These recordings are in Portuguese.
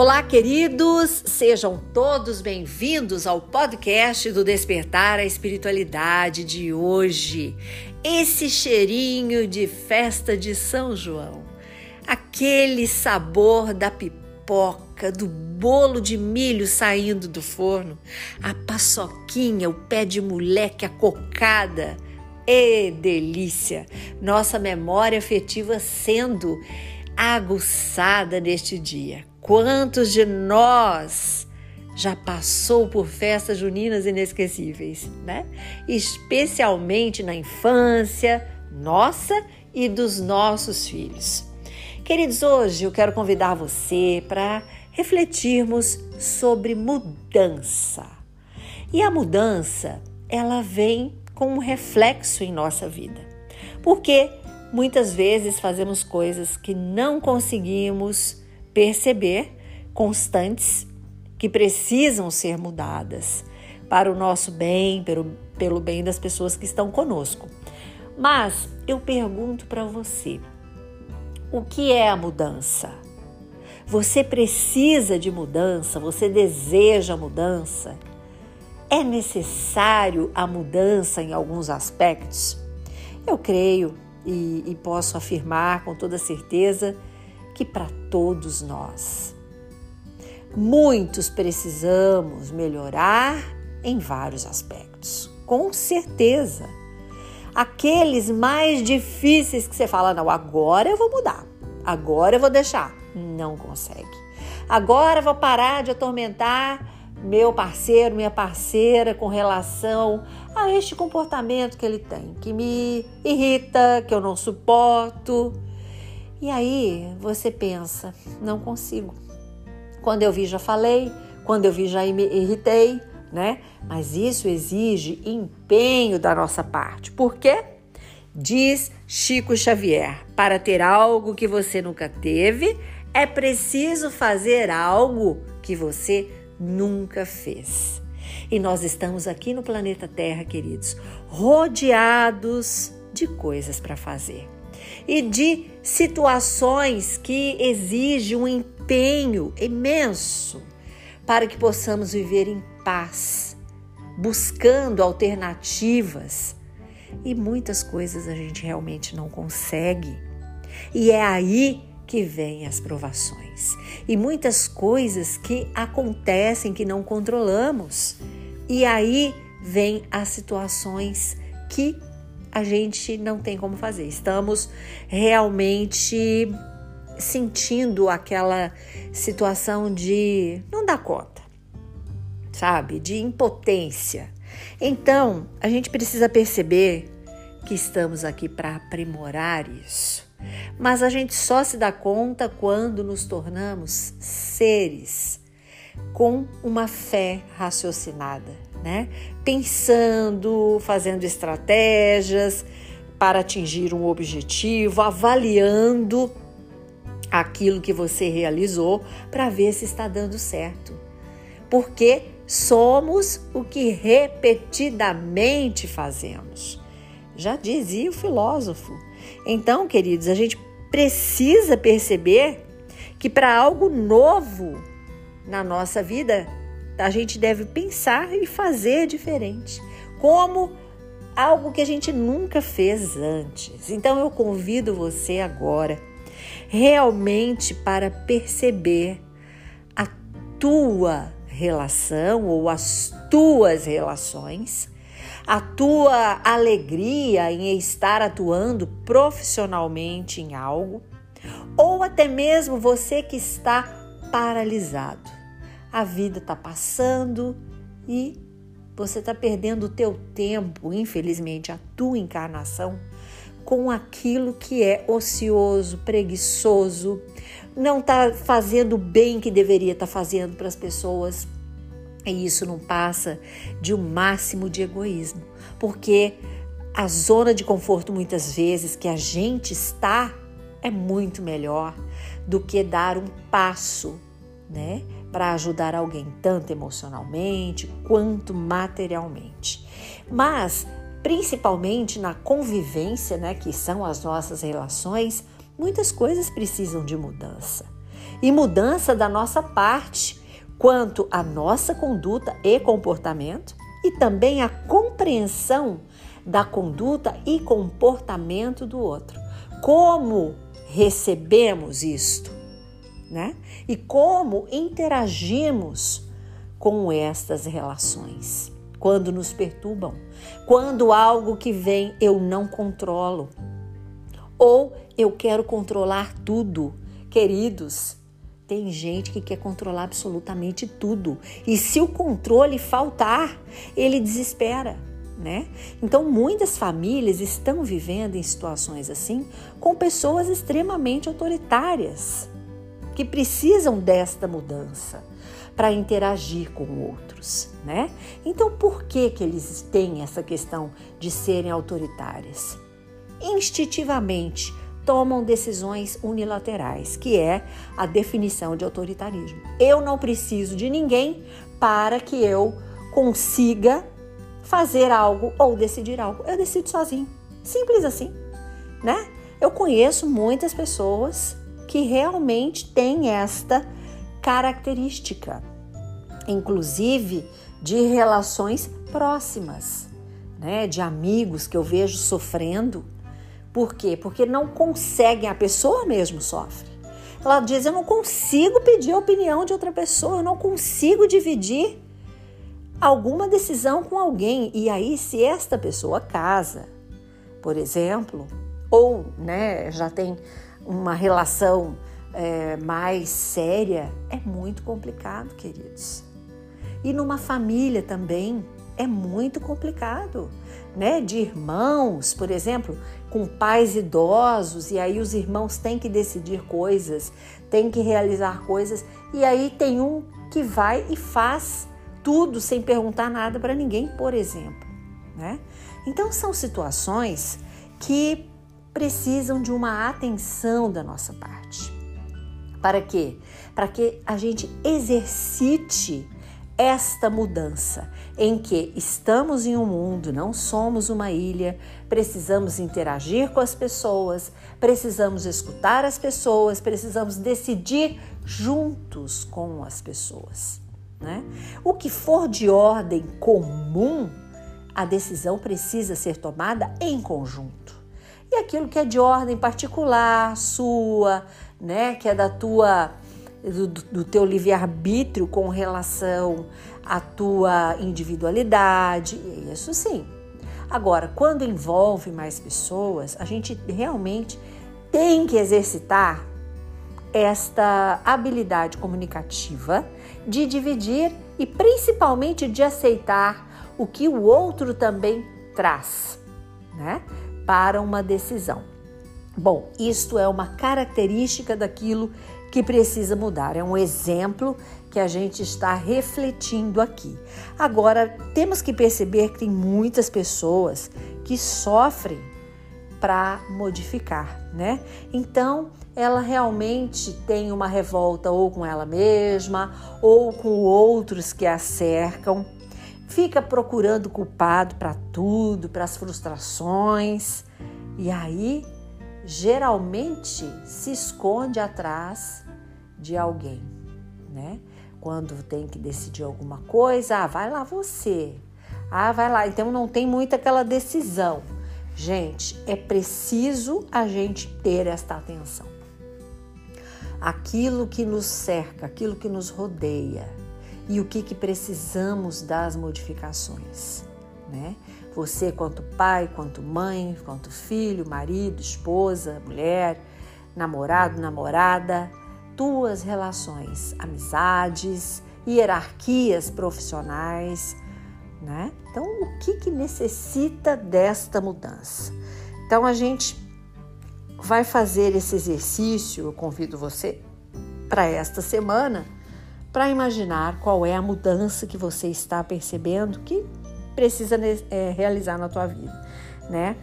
Olá, queridos! Sejam todos bem-vindos ao podcast do Despertar a Espiritualidade de hoje. Esse cheirinho de festa de São João, aquele sabor da pipoca, do bolo de milho saindo do forno, a paçoquinha, o pé de moleque, a cocada. E delícia! Nossa memória afetiva sendo aguçada neste dia. Quantos de nós já passou por festas juninas inesquecíveis, né? Especialmente na infância nossa e dos nossos filhos. Queridos, hoje eu quero convidar você para refletirmos sobre mudança. E a mudança, ela vem com um reflexo em nossa vida. Porque muitas vezes fazemos coisas que não conseguimos perceber constantes que precisam ser mudadas para o nosso bem, pelo, pelo bem das pessoas que estão conosco. Mas eu pergunto para você: o que é a mudança? Você precisa de mudança? Você deseja mudança? É necessário a mudança em alguns aspectos? Eu creio e, e posso afirmar com toda certeza que para todos nós. Muitos precisamos melhorar em vários aspectos, com certeza. Aqueles mais difíceis que você fala, não, agora eu vou mudar, agora eu vou deixar. Não consegue. Agora eu vou parar de atormentar meu parceiro, minha parceira com relação a este comportamento que ele tem, que me irrita, que eu não suporto. E aí você pensa, não consigo. Quando eu vi, já falei, quando eu vi, já me irritei, né? Mas isso exige empenho da nossa parte. Por quê? Diz Chico Xavier: para ter algo que você nunca teve, é preciso fazer algo que você nunca fez. E nós estamos aqui no planeta Terra, queridos, rodeados de coisas para fazer e de situações que exigem um empenho imenso para que possamos viver em paz, buscando alternativas. E muitas coisas a gente realmente não consegue. E é aí que vêm as provações. E muitas coisas que acontecem que não controlamos. E aí vem as situações que a gente não tem como fazer. Estamos realmente sentindo aquela situação de não dar conta, sabe? De impotência. Então, a gente precisa perceber que estamos aqui para aprimorar isso. Mas a gente só se dá conta quando nos tornamos seres com uma fé raciocinada, né? Pensando, fazendo estratégias para atingir um objetivo, avaliando aquilo que você realizou para ver se está dando certo. Porque somos o que repetidamente fazemos. Já dizia o filósofo. Então, queridos, a gente precisa perceber que para algo novo na nossa vida, a gente deve pensar e fazer diferente, como algo que a gente nunca fez antes. Então eu convido você agora realmente para perceber a tua relação ou as tuas relações, a tua alegria em estar atuando profissionalmente em algo, ou até mesmo você que está paralisado a vida está passando e você está perdendo o teu tempo, infelizmente, a tua encarnação, com aquilo que é ocioso, preguiçoso, não está fazendo o bem que deveria estar tá fazendo para as pessoas. E isso não passa de um máximo de egoísmo, porque a zona de conforto, muitas vezes, que a gente está, é muito melhor do que dar um passo, né? para ajudar alguém tanto emocionalmente quanto materialmente. Mas, principalmente na convivência, né, que são as nossas relações, muitas coisas precisam de mudança. e mudança da nossa parte quanto à nossa conduta e comportamento e também a compreensão da conduta e comportamento do outro. Como recebemos isto, né? E como interagimos com estas relações quando nos perturbam, quando algo que vem eu não controlo ou eu quero controlar tudo. Queridos, tem gente que quer controlar absolutamente tudo. E se o controle faltar, ele desespera, né? Então, muitas famílias estão vivendo em situações assim com pessoas extremamente autoritárias que precisam desta mudança para interagir com outros, né? Então, por que que eles têm essa questão de serem autoritárias? Instintivamente tomam decisões unilaterais, que é a definição de autoritarismo. Eu não preciso de ninguém para que eu consiga fazer algo ou decidir algo. Eu decido sozinho. Simples assim, né? Eu conheço muitas pessoas que realmente têm esta característica, inclusive de relações próximas, né, de amigos que eu vejo sofrendo. Por quê? Porque não conseguem, a pessoa mesmo sofre. Ela diz: Eu não consigo pedir a opinião de outra pessoa, eu não consigo dividir alguma decisão com alguém. E aí, se esta pessoa casa, por exemplo, ou né, já tem uma relação é, mais séria, é muito complicado, queridos. E numa família também é muito complicado, né? De irmãos, por exemplo, com pais idosos, e aí os irmãos têm que decidir coisas, têm que realizar coisas, e aí tem um que vai e faz tudo sem perguntar nada para ninguém, por exemplo, né? Então são situações que precisam de uma atenção da nossa parte. Para quê? Para que a gente exercite esta mudança em que estamos em um mundo, não somos uma ilha, precisamos interagir com as pessoas, precisamos escutar as pessoas, precisamos decidir juntos com as pessoas. Né? O que for de ordem comum, a decisão precisa ser tomada em conjunto. E aquilo que é de ordem particular, sua, né, que é da tua do, do teu livre-arbítrio com relação à tua individualidade, isso sim. Agora, quando envolve mais pessoas, a gente realmente tem que exercitar esta habilidade comunicativa de dividir e principalmente de aceitar o que o outro também traz, né, para uma decisão. Bom, isto é uma característica daquilo que precisa mudar. É um exemplo que a gente está refletindo aqui. Agora, temos que perceber que tem muitas pessoas que sofrem para modificar, né? Então, ela realmente tem uma revolta ou com ela mesma ou com outros que a cercam. Fica procurando culpado para tudo, para as frustrações. E aí geralmente se esconde atrás de alguém, né? Quando tem que decidir alguma coisa, ah, vai lá você. Ah, vai lá. Então não tem muito aquela decisão. Gente, é preciso a gente ter esta atenção. Aquilo que nos cerca, aquilo que nos rodeia e o que, que precisamos das modificações, né? Você, quanto pai, quanto mãe, quanto filho, marido, esposa, mulher, namorado, namorada, tuas relações, amizades, hierarquias profissionais, né? Então, o que, que necessita desta mudança? Então, a gente vai fazer esse exercício, eu convido você para esta semana, para imaginar qual é a mudança que você está percebendo que precisa é, realizar na tua vida, né?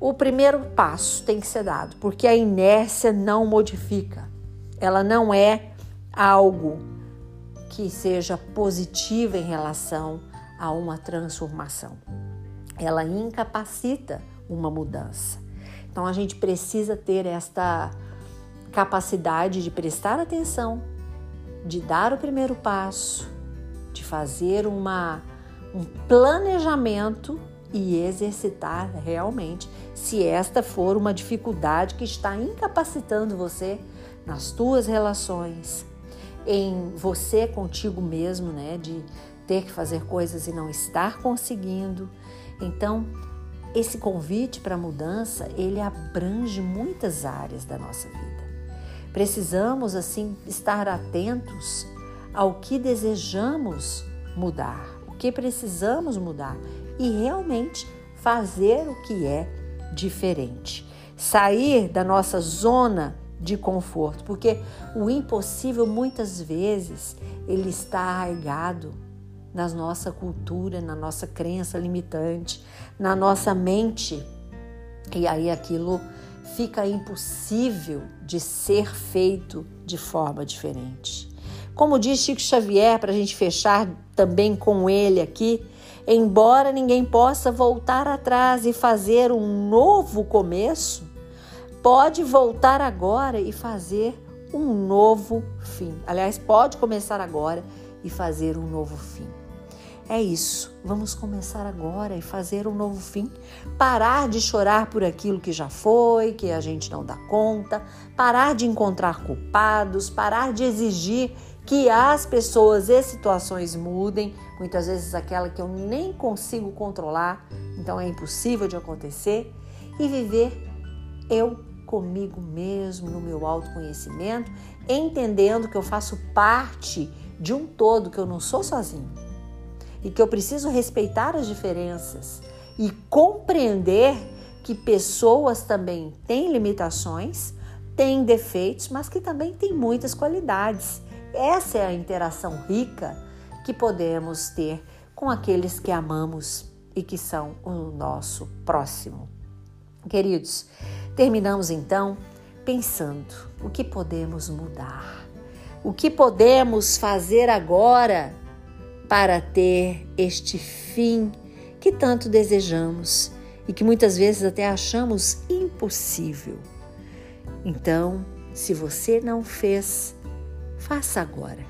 O primeiro passo tem que ser dado, porque a inércia não modifica. Ela não é algo que seja positiva em relação a uma transformação. Ela incapacita uma mudança. Então a gente precisa ter esta capacidade de prestar atenção, de dar o primeiro passo, de fazer uma, um planejamento e exercitar realmente, se esta for uma dificuldade que está incapacitando você nas tuas relações, em você contigo mesmo, né, de ter que fazer coisas e não estar conseguindo. Então, esse convite para mudança, ele abrange muitas áreas da nossa vida. Precisamos assim estar atentos ao que desejamos mudar, o que precisamos mudar e realmente fazer o que é diferente. Sair da nossa zona de conforto, porque o impossível muitas vezes ele está arraigado na nossa cultura, na nossa crença limitante, na nossa mente. E aí aquilo fica impossível de ser feito de forma diferente. Como diz Chico Xavier, para a gente fechar também com ele aqui, embora ninguém possa voltar atrás e fazer um novo começo, pode voltar agora e fazer um novo fim. Aliás, pode começar agora e fazer um novo fim. É isso. Vamos começar agora e fazer um novo fim. Parar de chorar por aquilo que já foi, que a gente não dá conta, parar de encontrar culpados, parar de exigir que as pessoas e situações mudem, muitas vezes aquela que eu nem consigo controlar, então é impossível de acontecer, e viver eu comigo mesmo, no meu autoconhecimento, entendendo que eu faço parte de um todo, que eu não sou sozinho e que eu preciso respeitar as diferenças e compreender que pessoas também têm limitações, têm defeitos, mas que também têm muitas qualidades. Essa é a interação rica que podemos ter com aqueles que amamos e que são o nosso próximo. Queridos, terminamos então pensando o que podemos mudar, o que podemos fazer agora para ter este fim que tanto desejamos e que muitas vezes até achamos impossível. Então, se você não fez, faça agora.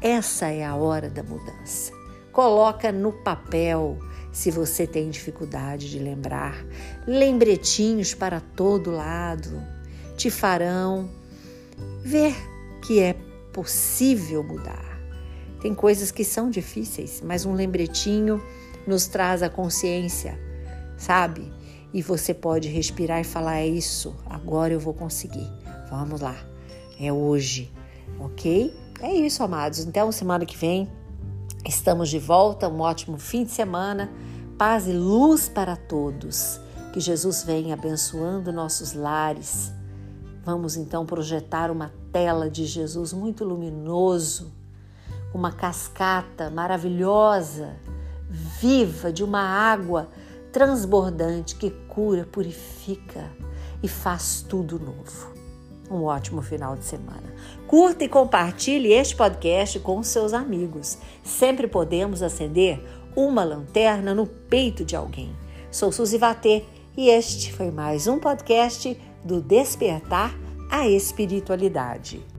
Essa é a hora da mudança. Coloca no papel se você tem dificuldade de lembrar. Lembretinhos para todo lado te farão ver que é possível mudar. Tem coisas que são difíceis, mas um lembretinho nos traz a consciência, sabe? E você pode respirar e falar: é isso, agora eu vou conseguir. Vamos lá, é hoje, ok? É isso, amados. Então, semana que vem estamos de volta. Um ótimo fim de semana. Paz e luz para todos. Que Jesus venha abençoando nossos lares. Vamos então projetar uma tela de Jesus muito luminoso uma cascata maravilhosa, viva, de uma água transbordante que cura, purifica e faz tudo novo. Um ótimo final de semana. Curta e compartilhe este podcast com seus amigos. Sempre podemos acender uma lanterna no peito de alguém. Sou Suzy Vatê e este foi mais um podcast do Despertar a Espiritualidade.